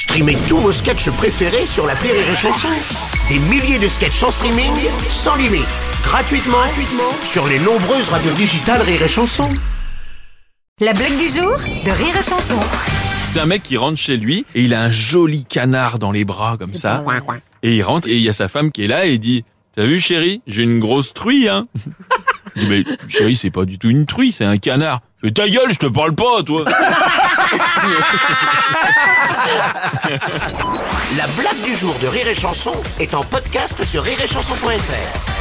Streamez tous vos sketchs préférés sur la Rire et Chanson. Des milliers de sketchs en streaming, sans limite, gratuitement, gratuitement sur les nombreuses radios digitales Rire et Chanson. La blague du jour de Rire et Chanson. C'est un mec qui rentre chez lui et il a un joli canard dans les bras comme ça. Et il rentre et il y a sa femme qui est là et il dit T'as vu chérie, j'ai une grosse truie hein. Il dit mais chérie c'est pas du tout une truie, c'est un canard. Mais ta gueule, je te parle pas toi. La blague du jour de Rire et Chanson est en podcast sur rireetchanson.fr.